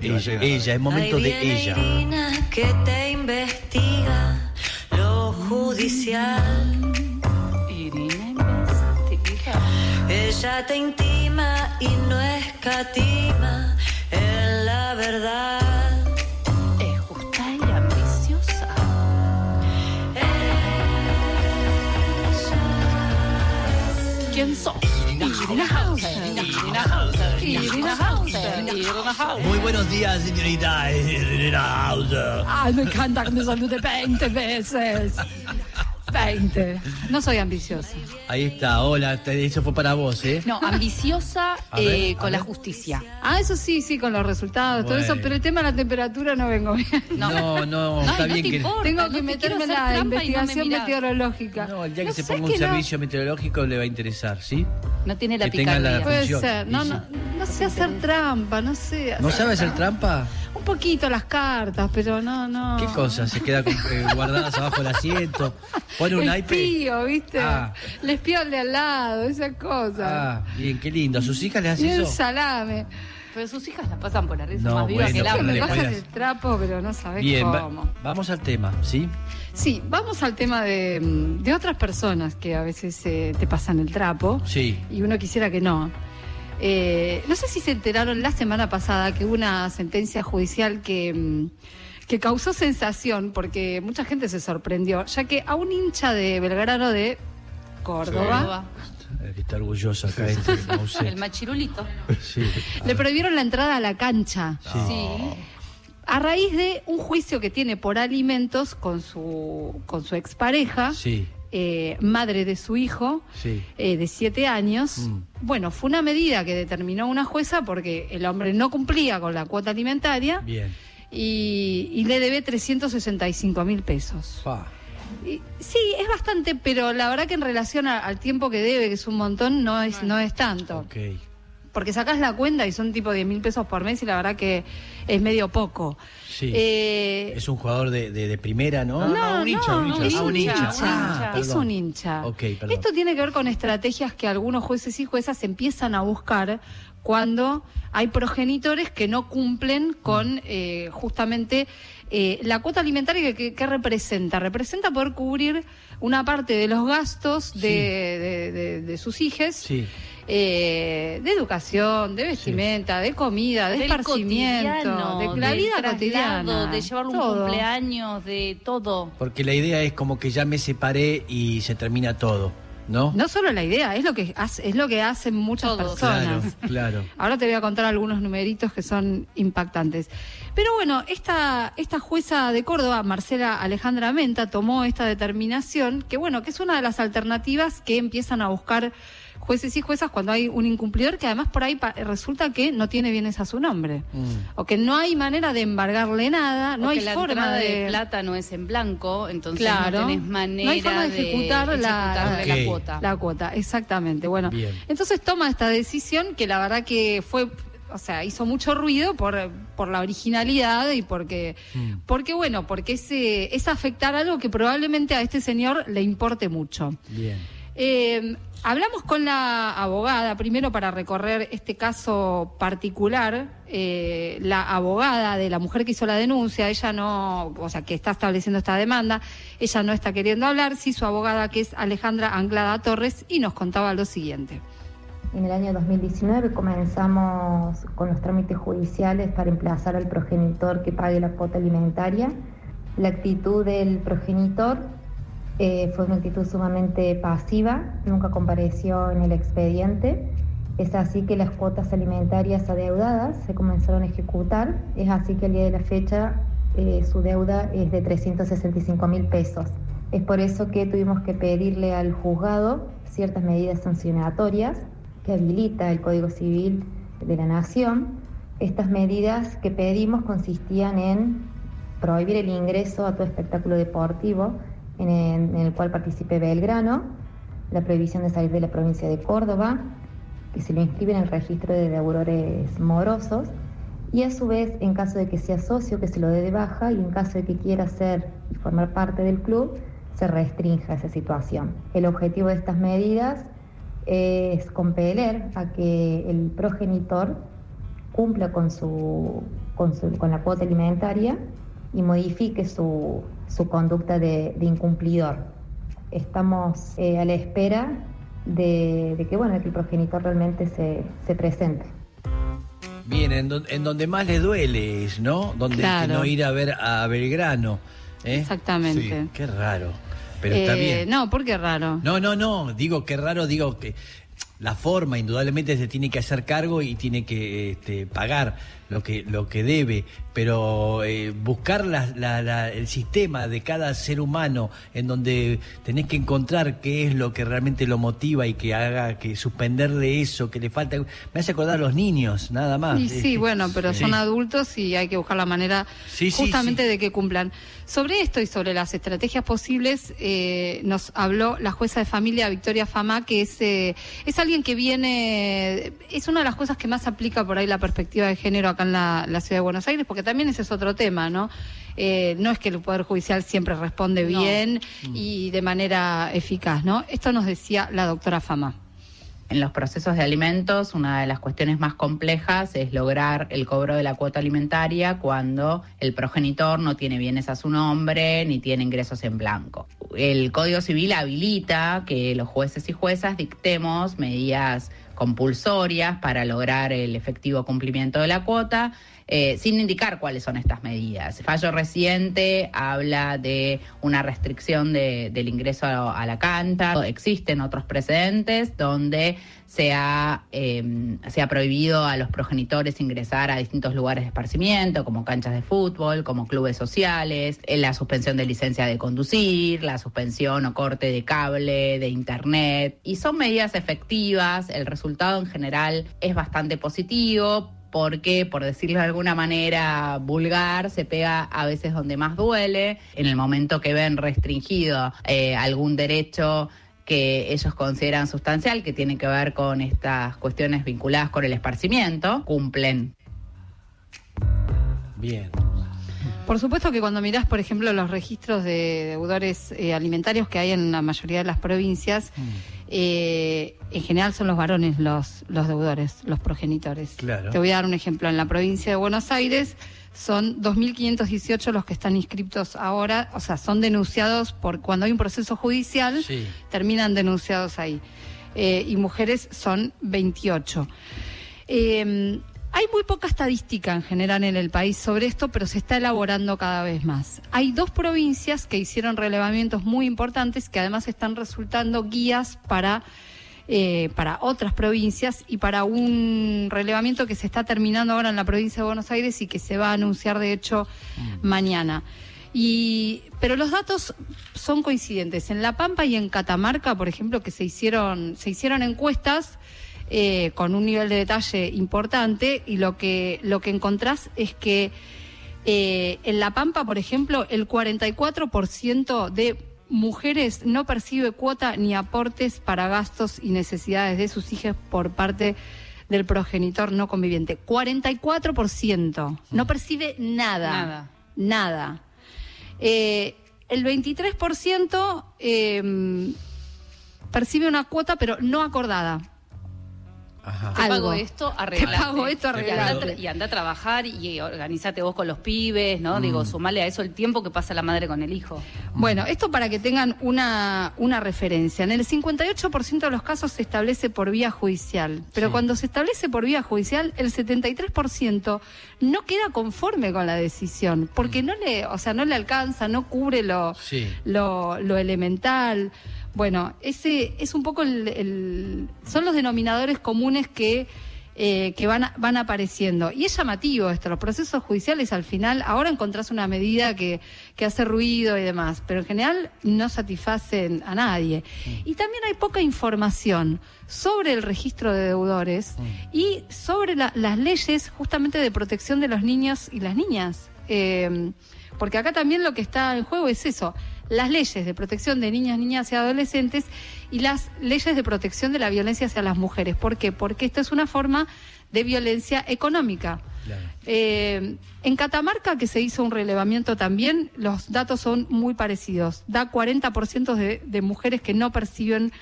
Ella, ella, es momento de ella. Irina que te investiga lo judicial. Irina investiga. Ella te intima y no escatima en la verdad. Es justa y ambiciosa. ¿Quién sos? Irina Hauser. Irina Hauser. Irina Hauser. Irina Hauser. Muy buenos días, señorita Irina Hauser. Ay, me encanta que me salude 20 veces. 20. No soy ambiciosa. Ahí está, hola, eso fue para vos, ¿eh? No, ambiciosa ver, eh, con la justicia. Ah, eso sí, sí, con los resultados, todo eso, pero el tema de la temperatura no vengo bien. No, no, está no bien te que. importa. Tengo no que te meterme en la me investigación meteorológica. No, el día que No se ponga un no. servicio meteorológico le va a interesar, ¿sí? No tiene la Que tenga la- picardía. Puede función. ser. No, no, no sé hacer trampa, no sé. ¿No sabe hacer trampa? Un poquito las cartas, pero no, no. ¿Qué cosa? ¿Se queda con- eh, guardadas abajo del asiento? ¿Pone un El naipe? espío, ¿viste? Ah. Le espío al de al lado, esa cosa. Ah, bien, qué lindo. ¿A sus hijas les y hace el eso? salame. Pero sus hijas la pasan por arriba, son No, más vivas bueno, que el me pasan el trapo, pero no sabes Bien, va- cómo. vamos al tema, ¿sí? Sí, vamos al tema de, mm, de otras personas que a veces eh, te pasan el trapo. Sí. y uno quisiera que no. Eh, no sé si se enteraron la semana pasada que hubo una sentencia judicial que, mm, que causó sensación porque mucha gente se sorprendió, ya que a un hincha de Belgrano de Córdoba que está orgulloso acá Mauset. El machirulito. Sí. le prohibieron la entrada a la cancha Sí. a raíz de un juicio que tiene por alimentos con su, con su expareja, Sí, eh, madre de su hijo. sí. eh, de siete años. Mm. Bueno, fue una medida que determinó una jueza porque el hombre no cumplía con la cuota alimentaria Bien. y, y le debe 365 mil pesos. Y- sí, es bastante, pero la verdad que en relación a- al tiempo que debe, que es un montón, no es, no es tanto. Ok. Porque sacás la cuenta y son tipo 10 mil pesos por mes y la verdad que es medio poco. Sí. Eh, Es un jugador de, de, de primera, ¿no? no, un hincha, no, un hincha. es Ah, un un hincha. hincha. es Ah, perdón. un hincha. Esto tiene que ver con estrategias que algunos jueces y juezas empiezan a buscar cuando hay progenitores que no cumplen con eh, justamente eh, la cuota alimentaria que, que representa. Representa poder cubrir una parte de los gastos de, Sí. de- de- de sus hijos. Sí. eh, de educación, de vestimenta, de comida, de Del esparcimiento, de la vida cotidiana. de llevarlo un todo. cumpleaños, de todo. Porque la idea es como que ya me separé y se termina todo, ¿no? No solo la idea, es lo que hace- es lo que hacen muchas Todos. Claro, personas. claro. Ahora te voy a contar algunos numeritos que son impactantes. Pero bueno, esta, esta jueza de Córdoba, Marcela Alejandra Menta, tomó esta determinación, que bueno, que es una de las alternativas que empiezan a buscar jueces y juezas cuando hay un incumplidor que además por ahí pa- resulta que no tiene bienes a su nombre. Mm. O que no hay manera de embargarle nada, no hay la forma de... de plata no es en blanco, entonces Claro. no tenés manera No hay forma de ejecutar la- la cuota. La cuota, exactamente. Bueno, Bien. entonces toma esta decisión que la verdad que fue, o sea, hizo mucho ruido por, por la originalidad y porque, Mm. porque bueno, porque es, es afectar algo que probablemente a este señor le importe mucho. Bien. Eh, hablamos con la abogada, primero para recorrer este caso particular, eh, la abogada de la mujer que hizo la denuncia, ella no, o sea, que está estableciendo esta demanda, ella no está queriendo hablar, sí su abogada que es Alejandra Anglada Torres y nos contaba lo siguiente. En el año 2019 comenzamos con los trámites judiciales para emplazar al progenitor que pague la cuota alimentaria. La actitud del progenitor eh, fue una actitud sumamente pasiva, nunca compareció en el expediente. Es así que las cuotas alimentarias adeudadas se comenzaron a ejecutar. Es así que al día de la fecha eh, su deuda es de 365 mil pesos. Es por eso que tuvimos que pedirle al juzgado ciertas medidas sancionatorias que habilita el Código Civil de la Nación. Estas medidas que pedimos consistían en prohibir el ingreso a todo espectáculo deportivo en el, cual participe Belgrano, la prohibición de salir de la provincia de Córdoba, que se lo inscribe en el registro de deudores morosos, y a su vez, en caso de que sea socio, que se lo dé de baja, y en caso de que quiera ser y formar parte del club, se restrinja esa situación. El objetivo de estas medidas es compeler a que el progenitor cumpla con su con, con la cuota alimentaria y modifique su, su conducta de, de incumplidor. Estamos eh, a la espera de, de que, bueno, de que el progenitor realmente se, se presente. Bien, en, don- en donde más le duele es, ¿no? Donde Claro. que no ir a ver a Belgrano. ¿eh? Exactamente. Sí, qué raro. Pero está Eh, bien. No, porque raro. No, no, no, digo que raro, digo que la forma indudablemente se tiene que hacer cargo y tiene que este, pagar lo que lo que debe, pero eh, buscar la- la- la- el sistema de cada ser humano en donde tenés que encontrar qué es lo que realmente lo motiva y que haga que suspenderle eso que le falta, me hace acordar a los niños, nada más. Y sí, bueno, pero sí. son adultos y hay que buscar la manera Sí, sí, justamente de que cumplan. Sobre esto y sobre las estrategias posibles, eh, nos habló la jueza de familia Victoria Fama, que es, eh, es alguien que viene, es una de las cosas que más aplica por ahí la perspectiva de género acá en la, la ciudad de Buenos Aires, porque también ese es otro tema, ¿no? Eh, no es que el Poder Judicial siempre responde No. bien y de manera eficaz, ¿no? Esto nos decía la doctora Fama. En los procesos de alimentos, una de las cuestiones más complejas es lograr el cobro de la cuota alimentaria cuando el progenitor no tiene bienes a su nombre ni tiene ingresos en blanco. El Código Civil habilita que los jueces y juezas dictemos medidas compulsorias para lograr el efectivo cumplimiento de la cuota, eh, sin indicar cuáles son estas medidas. Fallo reciente habla de una restricción de- del ingreso a, la cancha. Existen otros precedentes donde se ha, eh, se ha prohibido a los progenitores ingresar a distintos lugares de esparcimiento, como canchas de fútbol, como clubes sociales, la suspensión de licencia de conducir, la suspensión o corte de cable, de internet. Y son medidas efectivas, el resultado en general es bastante positivo, porque, por decirlo de alguna manera vulgar, se pega a veces donde más duele, en el momento que ven restringido eh, algún derecho que ellos consideran sustancial, que tiene que ver con estas cuestiones vinculadas con el esparcimiento, cumplen. Bien. Por supuesto que cuando mirás, por ejemplo, los registros de deudores eh, alimentarios que hay en la mayoría de las provincias, Mm. Eh, en general son los varones los, los deudores, los progenitores. Claro. Te voy a dar un ejemplo. En la provincia de Buenos Aires son 2.518 los que están inscriptos ahora, o sea, son denunciados por cuando hay un proceso judicial, Sí. terminan denunciados ahí. Eh, y mujeres son 28. Eh, hay muy poca estadística en general en el país sobre esto, pero se está elaborando cada vez más. Hay dos provincias que hicieron relevamientos muy importantes que además están resultando guías para, eh, para otras provincias y para un relevamiento que se está terminando ahora en la provincia de Buenos Aires y que se va a anunciar de hecho mañana. Y, pero los datos son coincidentes. En La Pampa y en Catamarca, por ejemplo, que se hicieron, se hicieron encuestas eh, con un nivel de detalle importante y lo que, lo que encontrás es que eh, en La Pampa, por ejemplo, el 44% de mujeres no percibe cuota ni aportes para gastos y necesidades de sus hijas por parte del progenitor no conviviente. 44%. No percibe nada. Nada. Nada. Eh, el 23% eh, percibe una cuota, pero no acordada. Ajá. Te pago esto, arreglate. pago esto, Y arreglate. a tra- y anda a trabajar y organizate vos con los pibes, ¿no? Digo, Mm. sumale a eso el tiempo que pasa la madre con el hijo. Bueno, esto para que tengan una, una referencia. En el 58% de los casos se establece por vía judicial, pero Sí. cuando se establece por vía judicial, el 73% no queda conforme con la decisión, porque no le, o sea, no le alcanza, no cubre lo, Sí. lo, lo elemental. Bueno, ese es un poco el, el- son los denominadores comunes que eh, que van, van apareciendo. Y es llamativo esto, los procesos judiciales al final, ahora encontrás una medida que, que hace ruido y demás, pero en general no satisfacen a nadie. Y también hay poca información sobre el registro de deudores y sobre la- las leyes justamente de protección de los niños y las niñas. Eh, porque acá también lo que está en juego es eso, las leyes de protección de niños, niñas y adolescentes y las leyes de protección de la violencia hacia las mujeres. ¿Por qué? Porque esto es una forma de violencia económica. Claro. Eh, en Catamarca, que se hizo un relevamiento también, los datos son muy parecidos. Da 40% de, de mujeres que no perciben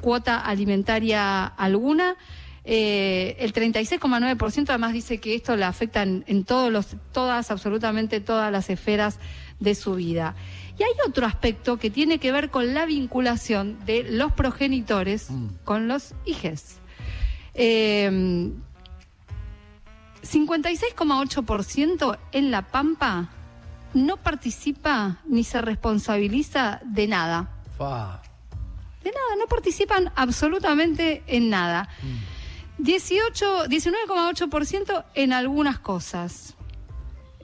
cuota alimentaria alguna. Eh, el 36,9% además dice que esto le afecta en, en todos los, todas, absolutamente todas las esferas de su vida. Y hay otro aspecto que tiene que ver con la vinculación de los progenitores con los hijes. Eh, 56,8% en La Pampa no participa ni se responsabiliza de nada. Fa. De nada, no participan absolutamente en nada. 18, 19,8% en algunas cosas.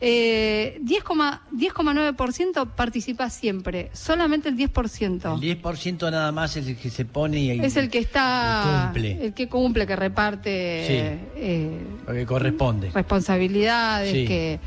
Eh, 10,9% 10,9% participa siempre, solamente el 10%. El 10% nada más es el que se pone y Es el que está, Cumple. el que cumple, que reparte Sí. eh, lo que corresponde. responsabilidades, Sí. que,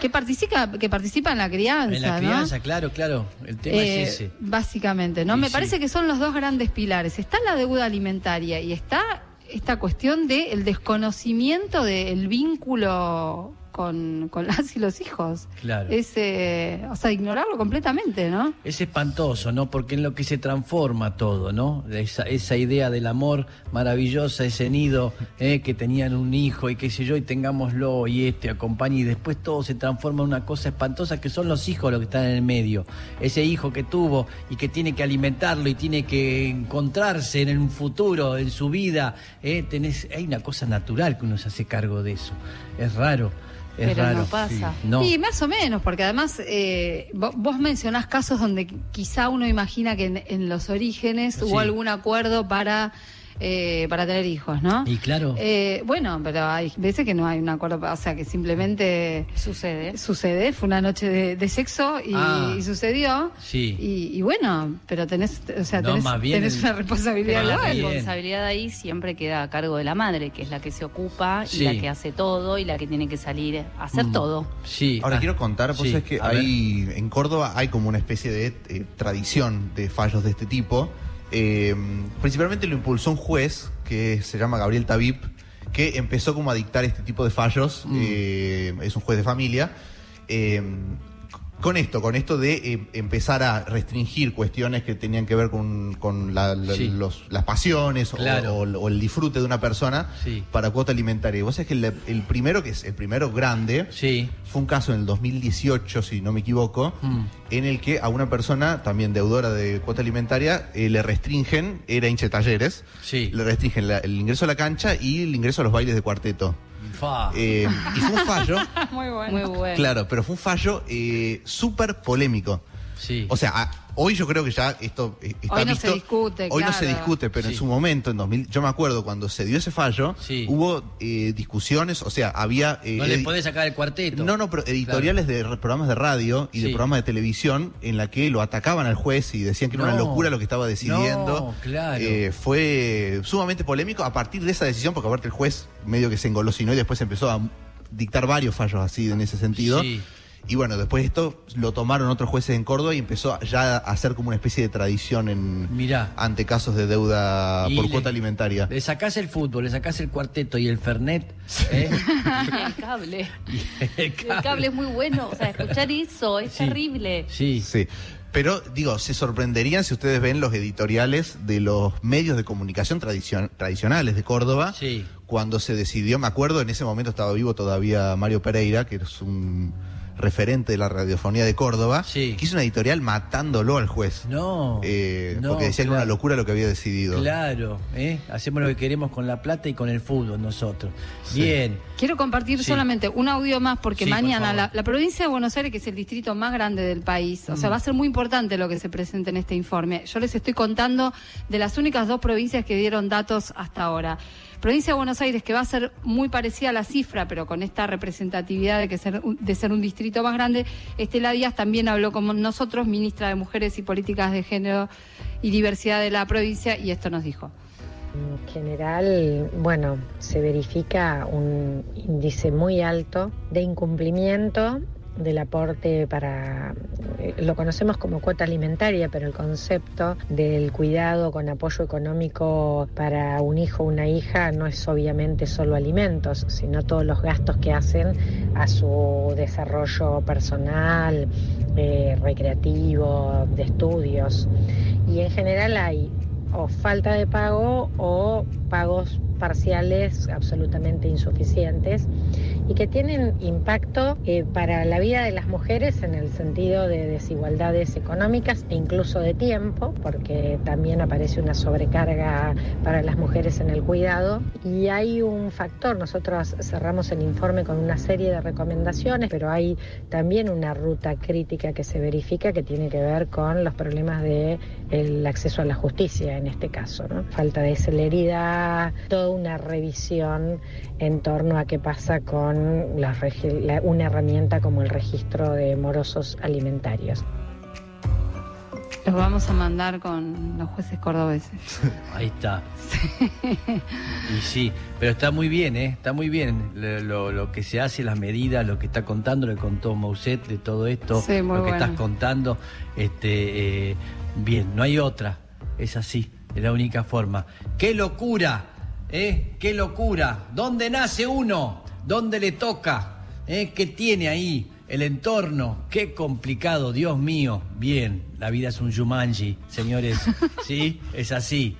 que participa, que participa en la crianza, En la ¿no? crianza, claro, claro. El tema Eh, es ese. Básicamente, ¿no? Sí, Me parece que son los dos grandes pilares. Está la deuda alimentaria y está esta cuestión del el desconocimiento del vínculo con, con las y los hijos. Claro. Es, eh, o sea, ignorarlo completamente, ¿no? Es espantoso, ¿no? Porque en lo que se transforma todo, ¿no? Esa, esa idea del amor maravillosa, ese nido eh, que tenían un hijo y qué sé yo, y tengámoslo y este acompañe, y después todo se transforma en una cosa espantosa que son los hijos los que están en el medio. Ese hijo que tuvo y que tiene que alimentarlo y tiene que encontrarse en un futuro, en su vida. eh, tenés, hay una cosa natural que uno se hace cargo de eso. Es raro. Es Pero no pasa. Sí, no. Y más o menos, porque además eh, vo- vos mencionás casos donde quizá uno imagina que en, en los orígenes Sí. hubo algún acuerdo para, eh, para tener hijos, ¿no? Y claro. Eh, bueno, pero hay veces que no hay un acuerdo, o sea, que simplemente Sucede. sucede, fue una noche de, de sexo y, Ah. y sucedió. Sí. Y, y bueno, pero tenés, o sea, No, tenés, más bien tenés el- una responsabilidad la responsabilidad ahí siempre queda a cargo de la madre, que es la que se ocupa y Sí. la que hace todo y la que tiene que salir a hacer Mm. todo. Sí. Ahora Ah, quiero contar, vos sí, sabés que a ver. hay en Córdoba hay como una especie de eh, tradición de fallos de este tipo. Eh, principalmente lo impulsó un juez que se llama Gabriel Tabib, que empezó como a dictar este tipo de fallos. Mm. Eh, es un juez de familia. Eh, con esto, con esto de eh, empezar a restringir cuestiones que tenían que ver con, con la- la- Sí. los- las pasiones o- Claro. o, o el disfrute de una persona Sí. para cuota alimentaria. Y vos sabés que el, el primero, que es el primero grande, Sí. fue un caso en el 2018, si no me equivoco, Mm. en el que a una persona, también deudora de cuota alimentaria, eh, le restringen, era hincha de talleres, Sí. le restringen la- el ingreso a la cancha y el ingreso a los bailes de cuarteto. Eh, y fue un fallo, Muy bueno. Muy bueno. claro, pero fue un fallo eh, súper polémico. Sí. O sea, a- hoy yo creo que ya esto eh, está Hoy no visto. se discute, Hoy no se claro. discute, pero en su momento, en 2000, yo me acuerdo cuando se dio ese fallo, Sí. hubo eh, discusiones, o sea, había... eh, no le podés sacar el cuarteto. no, no, pero editoriales de programas de radio y de programas de televisión en la que lo atacaban al juez y decían que era una locura lo que estaba decidiendo. No, claro. Eh, fue sumamente polémico a partir de esa decisión, porque aparte el juez medio que se engolosinó y después empezó a dictar varios fallos así en ese sentido. Sí. Y bueno, después de esto lo tomaron otros jueces en Córdoba y empezó ya a ser como una especie de tradición en Mirá. ante casos de deuda Y por le- cuota alimentaria. Le sacás el fútbol, le sacás el cuarteto y el fernet. ¿eh? Y el cable. y el El cable es muy bueno. O sea, escuchar eso es Sí. terrible. Sí. Sí. Pero digo, se sorprenderían si ustedes ven los editoriales de los medios de comunicación tradicion- tradicionales de Córdoba. Sí. Cuando se decidió, me acuerdo, en ese momento estaba vivo todavía Mario Pereira, que es un referente de la radiofonía de Córdoba, Sí. que hizo una editorial matándolo al juez. No. Eh, no, porque decía que era una claro. locura lo que había decidido. Claro, ¿eh? hacemos lo que queremos con la plata y con el fútbol nosotros. Bien. Quiero compartir Sí. solamente un audio más porque por mañana la, la provincia de Buenos Aires, que es el distrito más grande del país, o Mm. sea, va a ser muy importante lo que se presente en este informe. Yo les estoy contando de las únicas dos provincias que dieron datos hasta ahora. Provincia de Buenos Aires, que va a ser muy parecida a la cifra, pero con esta representatividad de, ser, ser un distrito más grande, Estela Díaz también habló con nosotros, ministra de Mujeres y Políticas de Género y Diversidad de la provincia, y esto nos dijo. En general, bueno, se verifica un índice muy alto de incumplimiento del aporte para, eh, lo conocemos como cuota alimentaria, pero el concepto del cuidado con apoyo económico para un hijo o una hija no es obviamente solo alimentos, sino todos los gastos que hacen a su desarrollo personal, eh, recreativo, de estudios. Y en general hay o falta de pago o pagos parciales absolutamente insuficientes y que tienen impacto eh, para la vida de las mujeres en el sentido de desigualdades económicas e incluso de tiempo, porque también aparece una sobrecarga para las mujeres en el cuidado. Y hay un factor, nosotros cerramos el informe con una serie de recomendaciones, pero hay también una ruta crítica que se verifica que tiene que ver con los problemas de el acceso a la justicia en este caso, ¿no? Falta de celeridad, toda una revisión en torno a qué pasa con la regi- la- una herramienta como el registro de morosos alimentarios. Los vamos a mandar con los jueces cordobeses. Ahí está. Y sí, pero está muy bien, ¿eh? Está muy bien lo, lo- lo que se hace, las medidas, lo que está contando, lo que contó Mousset de todo esto, Sí, muy lo que bueno. estás contando. Este, eh, bien, no hay otra. Es así, es la única forma. ¡Qué locura! ¿Eh? ¡Qué locura! ¿Dónde nace uno? ¿Dónde le toca? ¿Eh? ¿Qué tiene ahí? El entorno, qué complicado, Dios mío. Bien, la vida es un Jumanji, señores. Sí, es así.